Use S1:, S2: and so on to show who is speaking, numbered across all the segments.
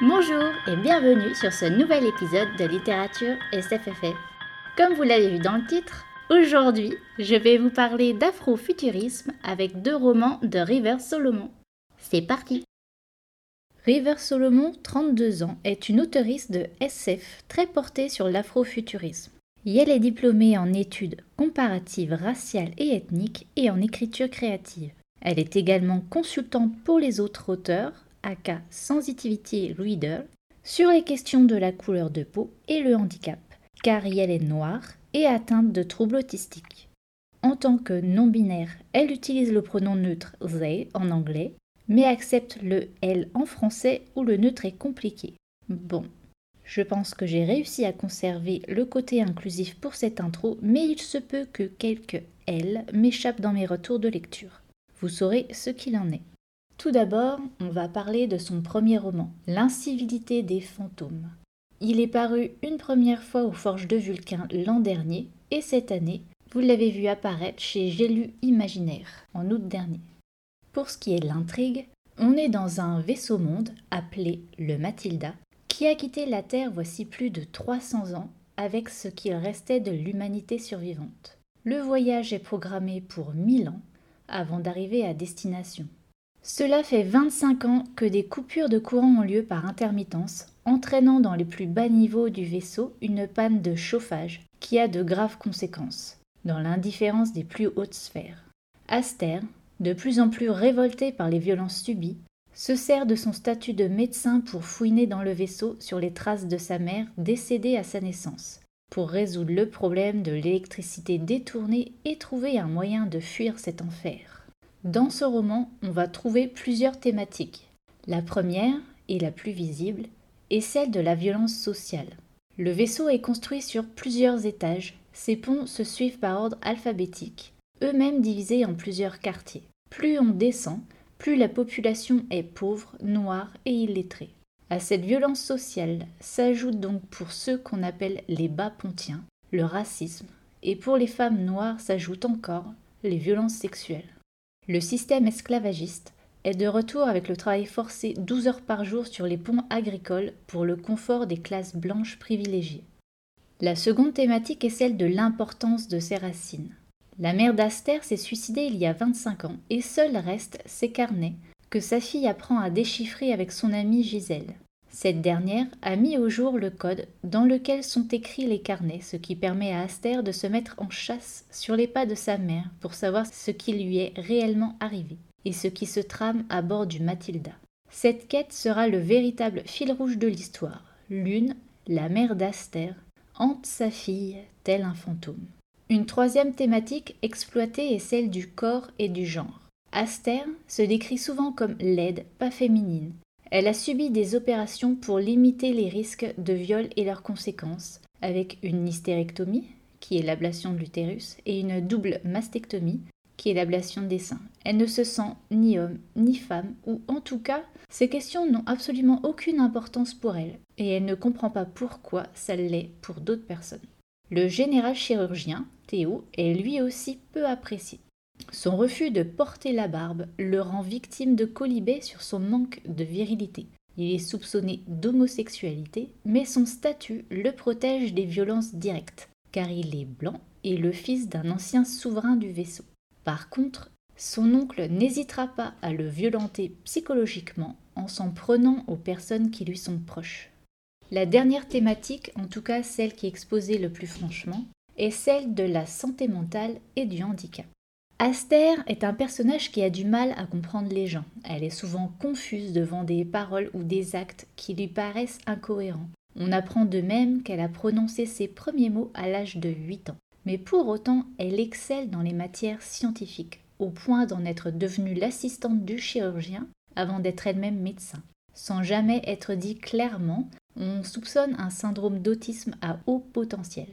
S1: Bonjour et bienvenue sur ce nouvel épisode de littérature SFFF. Comme vous l'avez vu dans le titre, aujourd'hui je vais vous parler d'afrofuturisme avec deux romans de River Solomon. C'est parti River Solomon, 32 ans, est une auteuriste de SF très portée sur l'afrofuturisme. elle est diplômée en études comparatives raciales et ethniques et en écriture créative. Elle est également consultante pour les autres auteurs, aka Sensitivity Reader, sur les questions de la couleur de peau et le handicap, car elle est noire et atteinte de troubles autistiques. En tant que non-binaire, elle utilise le pronom neutre they en anglais, mais accepte le elle en français où le neutre est compliqué. Bon, je pense que j'ai réussi à conserver le côté inclusif pour cette intro, mais il se peut que quelques L m'échappent dans mes retours de lecture. Vous saurez ce qu'il en est. Tout d'abord, on va parler de son premier roman, L'incivilité des fantômes. Il est paru une première fois aux Forges de Vulcain l'an dernier, et cette année, vous l'avez vu apparaître chez J'ai lu Imaginaire, en août dernier. Pour ce qui est de l'intrigue, on est dans un vaisseau-monde appelé le Matilda, qui a quitté la Terre voici plus de 300 ans avec ce qu'il restait de l'humanité survivante. Le voyage est programmé pour 1000 ans, avant d'arriver à destination. Cela fait 25 ans que des coupures de courant ont lieu par intermittence, entraînant dans les plus bas niveaux du vaisseau une panne de chauffage qui a de graves conséquences, dans l'indifférence des plus hautes sphères. Aster, de plus en plus révolté par les violences subies, se sert de son statut de médecin pour fouiner dans le vaisseau sur les traces de sa mère décédée à sa naissance, pour résoudre le problème de l'électricité détournée et trouver un moyen de fuir cet enfer. Dans ce roman, on va trouver plusieurs thématiques. La première, et la plus visible, est celle de la violence sociale. Le vaisseau est construit sur plusieurs étages, ces ponts se suivent par ordre alphabétique, eux-mêmes divisés en plusieurs quartiers. Plus on descend, plus la population est pauvre, noire et illettrée. À cette violence sociale s'ajoute donc pour ceux qu'on appelle les bas pontiens le racisme, et pour les femmes noires s'ajoutent encore les violences sexuelles. Le système esclavagiste est de retour avec le travail forcé 12 heures par jour sur les ponts agricoles pour le confort des classes blanches privilégiées. La seconde thématique est celle de l'importance de ses racines. La mère d'Aster s'est suicidée il y a 25 ans et seul reste ses carnets que sa fille apprend à déchiffrer avec son amie Gisèle. Cette dernière a mis au jour le code dans lequel sont écrits les carnets, ce qui permet à Aster de se mettre en chasse sur les pas de sa mère pour savoir ce qui lui est réellement arrivé et ce qui se trame à bord du Matilda. Cette quête sera le véritable fil rouge de l'histoire. L'une, la mère d'Aster, hante sa fille tel un fantôme. Une troisième thématique exploitée est celle du corps et du genre. Aster se décrit souvent comme laide, pas féminine. Elle a subi des opérations pour limiter les risques de viol et leurs conséquences, avec une hystérectomie, qui est l'ablation de l'utérus, et une double mastectomie, qui est l'ablation des seins. Elle ne se sent ni homme ni femme, ou en tout cas, ces questions n'ont absolument aucune importance pour elle, et elle ne comprend pas pourquoi ça l'est pour d'autres personnes. Le général chirurgien, Théo, est lui aussi peu apprécié. Son refus de porter la barbe le rend victime de colibets sur son manque de virilité. Il est soupçonné d'homosexualité, mais son statut le protège des violences directes, car il est blanc et le fils d'un ancien souverain du vaisseau. Par contre, son oncle n'hésitera pas à le violenter psychologiquement en s'en prenant aux personnes qui lui sont proches. La dernière thématique, en tout cas celle qui est exposée le plus franchement, est celle de la santé mentale et du handicap. Aster est un personnage qui a du mal à comprendre les gens. Elle est souvent confuse devant des paroles ou des actes qui lui paraissent incohérents. On apprend de même qu'elle a prononcé ses premiers mots à l'âge de 8 ans mais pour autant elle excelle dans les matières scientifiques, au point d'en être devenue l'assistante du chirurgien avant d'être elle-même médecin. Sans jamais être dit clairement, on soupçonne un syndrome d'autisme à haut potentiel.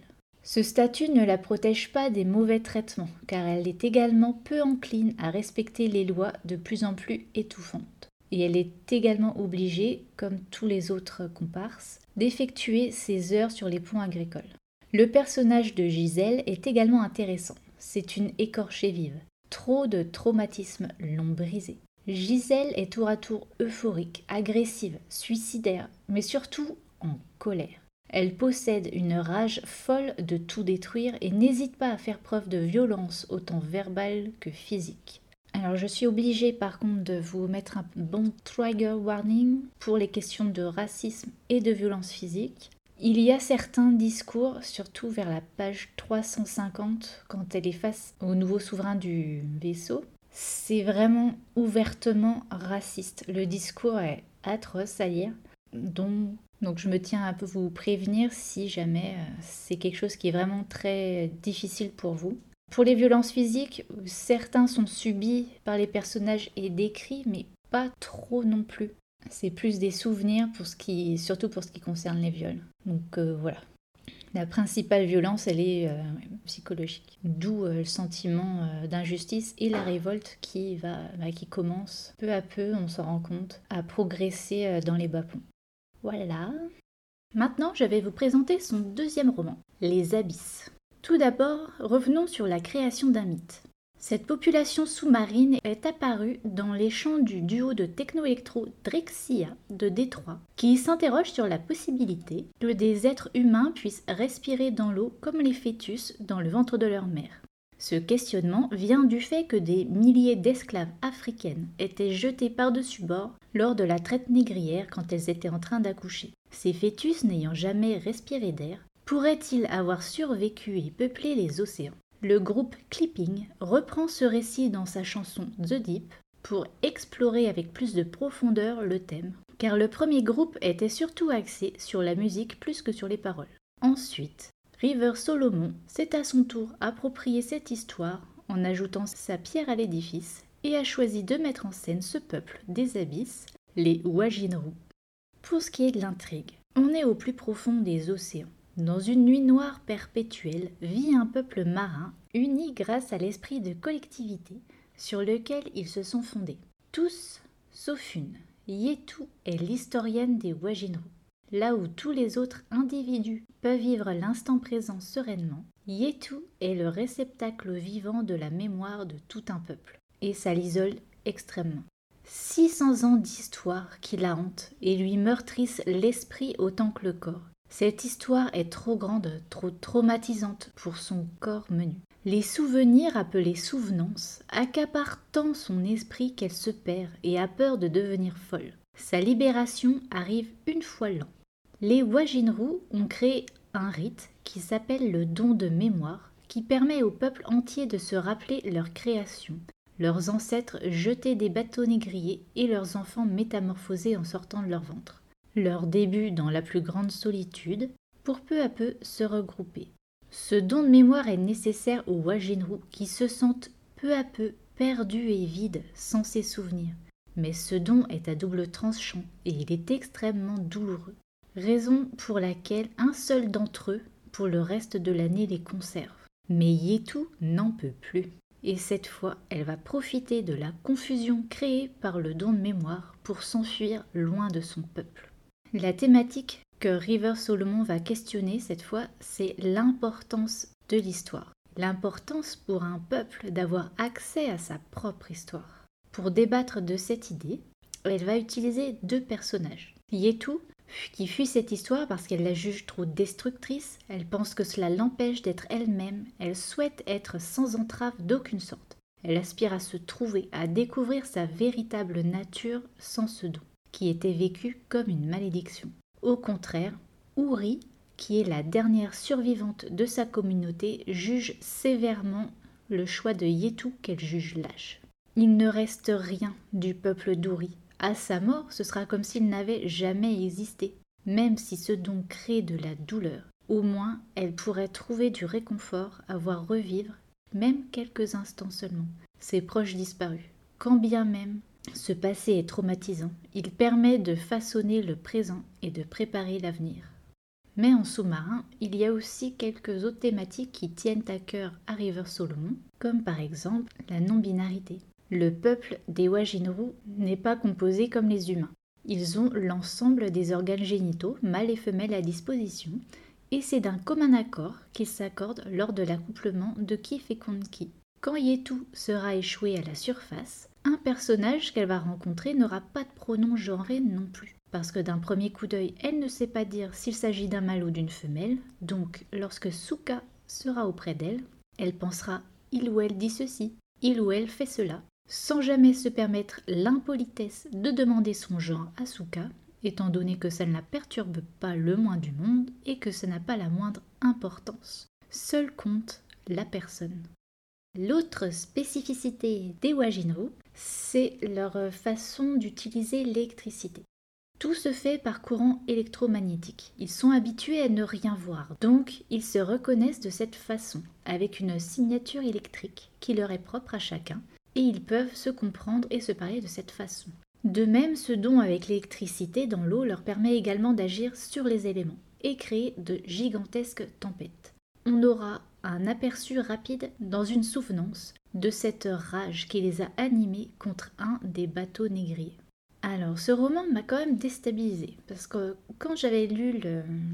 S1: Ce statut ne la protège pas des mauvais traitements, car elle est également peu encline à respecter les lois de plus en plus étouffantes. Et elle est également obligée, comme tous les autres comparses, d'effectuer ses heures sur les ponts agricoles. Le personnage de Gisèle est également intéressant. C'est une écorchée vive. Trop de traumatismes l'ont brisée. Gisèle est tour à tour euphorique, agressive, suicidaire, mais surtout en colère. Elle possède une rage folle de tout détruire et n'hésite pas à faire preuve de violence autant verbale que physique. Alors je suis obligée par contre de vous mettre un bon trigger warning pour les questions de racisme et de violence physique. Il y a certains discours, surtout vers la page 350, quand elle est face au nouveau souverain du vaisseau. C'est vraiment ouvertement raciste. Le discours est atroce à lire. Donc je me tiens à vous prévenir si jamais euh, c'est quelque chose qui est vraiment très difficile pour vous. Pour les violences physiques, certains sont subis par les personnages et décrits, mais pas trop non plus. C'est plus des souvenirs, surtout pour ce qui concerne les viols. Donc euh, voilà. La principale violence, elle est euh, psychologique. D'où le sentiment d'injustice et la révolte bah, qui commence peu à peu, on s'en rend compte, à progresser dans les bas-ponts. Voilà. Maintenant, je vais vous présenter son deuxième roman, Les Abysses. Tout d'abord, revenons sur la création d'un mythe. Cette population sous-marine est apparue dans les champs du duo de techno-électro Drexia de Détroit, qui s'interroge sur la possibilité que des êtres humains puissent respirer dans l'eau comme les fœtus dans le ventre de leur mère. Ce questionnement vient du fait que des milliers d'esclaves africaines étaient jetés par-dessus bord lors de la traite négrière quand elles étaient en train d'accoucher. Ces fœtus n'ayant jamais respiré d'air, pourraient-ils avoir survécu et peuplé les océans? Le groupe Clipping reprend ce récit dans sa chanson The Deep pour explorer avec plus de profondeur le thème, car le premier groupe était surtout axé sur la musique plus que sur les paroles. Ensuite, River Solomon s'est à son tour approprié cette histoire en ajoutant sa pierre à l'édifice et a choisi de mettre en scène ce peuple des abysses, les Wajinru. Pour ce qui est de l'intrigue, on est au plus profond des océans. Dans une nuit noire perpétuelle vit un peuple marin uni grâce à l'esprit de collectivité sur lequel ils se sont fondés. Tous, sauf une, Yetu est l'historienne des Wajinru. Là où tous les autres individus peuvent vivre l'instant présent sereinement, Yetu est le réceptacle vivant de la mémoire de tout un peuple, et ça l'isole extrêmement. 600 ans d'histoire qui la hantent et lui meurtrissent l'esprit autant que le corps. Cette histoire est trop grande, trop traumatisante pour son corps menu. Les souvenirs appelés souvenances accaparent tant son esprit qu'elle se perd et a peur de devenir folle. Sa libération arrive une fois l'an. Les Wajinru ont créé un rite qui s'appelle le don de mémoire, qui permet au peuple entier de se rappeler leur création, leurs ancêtres jetés des bateaux négriers et leurs enfants métamorphosés en sortant de leur ventre leur début dans la plus grande solitude, pour peu à peu se regrouper. Ce don de mémoire est nécessaire aux Wajinru qui se sentent peu à peu perdus et vides sans ses souvenirs. Mais ce don est à double tranchant et il est extrêmement douloureux. Raison pour laquelle un seul d'entre eux, pour le reste de l'année, les conserve. Mais Yetu n'en peut plus. Et cette fois, elle va profiter de la confusion créée par le don de mémoire pour s'enfuir loin de son peuple. La thématique que River Solomon va questionner cette fois, c'est l'importance de l'histoire. L'importance pour un peuple d'avoir accès à sa propre histoire. Pour débattre de cette idée, elle va utiliser deux personnages. Yetu, qui fuit cette histoire parce qu'elle la juge trop destructrice, elle pense que cela l'empêche d'être elle-même, elle souhaite être sans entrave d'aucune sorte. Elle aspire à se trouver, à découvrir sa véritable nature sans ce don qui était vécu comme une malédiction. Au contraire, Ouri, qui est la dernière survivante de sa communauté, juge sévèrement le choix de Yetu qu'elle juge lâche. Il ne reste rien du peuple d'Ouri. À sa mort, ce sera comme s'il n'avait jamais existé. Même si ce don crée de la douleur, au moins elle pourrait trouver du réconfort à voir revivre, même quelques instants seulement, ses proches disparus. Quand bien même ce passé est traumatisant. Il permet de façonner le présent et de préparer l'avenir. Mais en sous-marin, il y a aussi quelques autres thématiques qui tiennent à cœur à River Solomon, comme par exemple la non-binarité. Le peuple des Wajinru n'est pas composé comme les humains. Ils ont l'ensemble des organes génitaux, mâles et femelles, à disposition, et c'est d'un commun accord qu'ils s'accordent lors de l'accouplement de qui féconde qui. Quand Yetu sera échoué à la surface, Un personnage qu'elle va rencontrer n'aura pas de pronom genré non plus. Parce que d'un premier coup d'œil, elle ne sait pas dire s'il s'agit d'un mâle ou d'une femelle. Donc, lorsque Suka sera auprès d'elle, elle pensera il ou elle dit ceci, il ou elle fait cela, sans jamais se permettre l'impolitesse de demander son genre à Suka, étant donné que ça ne la perturbe pas le moins du monde et que ça n'a pas la moindre importance. Seul compte la personne. L'autre spécificité des Wajinro, c'est leur façon d'utiliser l'électricité. Tout se fait par courant électromagnétique. Ils sont habitués à ne rien voir, donc ils se reconnaissent de cette façon, avec une signature électrique qui leur est propre à chacun, et ils peuvent se comprendre et se parler de cette façon. De même, ce don avec l'électricité dans l'eau leur permet également d'agir sur les éléments et créer de gigantesques tempêtes. On aura un aperçu rapide dans une souvenance de cette rage qui les a animés contre un des bateaux négriers. Alors, ce roman m'a quand même déstabilisé parce que quand j'avais lu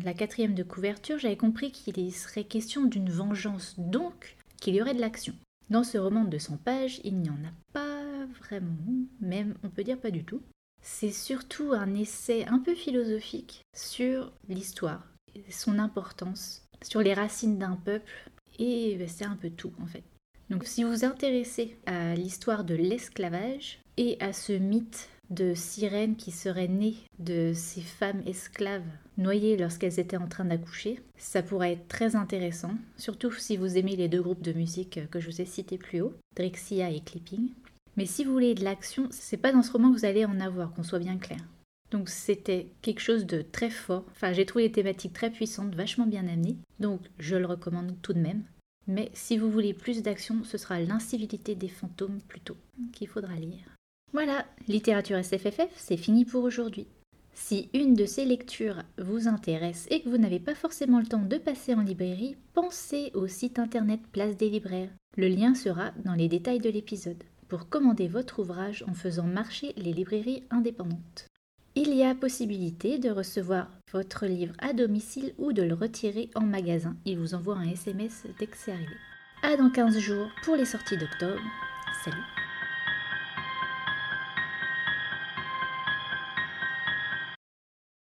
S1: la quatrième de couverture, j'avais compris qu'il serait question d'une vengeance, donc qu'il y aurait de l'action. Dans ce roman de 100 pages, il n'y en a pas vraiment, même on peut dire pas du tout. C'est surtout un essai un peu philosophique sur l'histoire, son importance, sur les racines d'un peuple, et ben, c'est un peu tout en fait. Donc si vous vous intéressez à l'histoire de l'esclavage et à ce mythe de sirènes qui seraient nées de ces femmes esclaves noyées lorsqu'elles étaient en train d'accoucher. Ça pourrait être très intéressant, surtout si vous aimez les deux groupes de musique que je vous ai cités plus haut, Drexia et Clipping. Mais si vous voulez de l'action, c'est pas dans ce roman que vous allez en avoir, qu'on soit bien clair. Donc c'était quelque chose de très fort. Enfin, j'ai trouvé les thématiques très puissantes, vachement bien amenées. Donc je le recommande tout de même. Mais si vous voulez plus d'action, ce sera l'incivilité des fantômes plutôt qu'il faudra lire. Voilà, littérature SFFF, c'est fini pour aujourd'hui. Si une de ces lectures vous intéresse et que vous n'avez pas forcément le temps de passer en librairie, pensez au site internet Place des libraires. Le lien sera dans les détails de l'épisode pour commander votre ouvrage en faisant marcher les librairies indépendantes. Il y a possibilité de recevoir votre livre à domicile ou de le retirer en magasin. Il vous envoie un SMS dès que c'est arrivé. À dans 15 jours pour les sorties d'octobre. Salut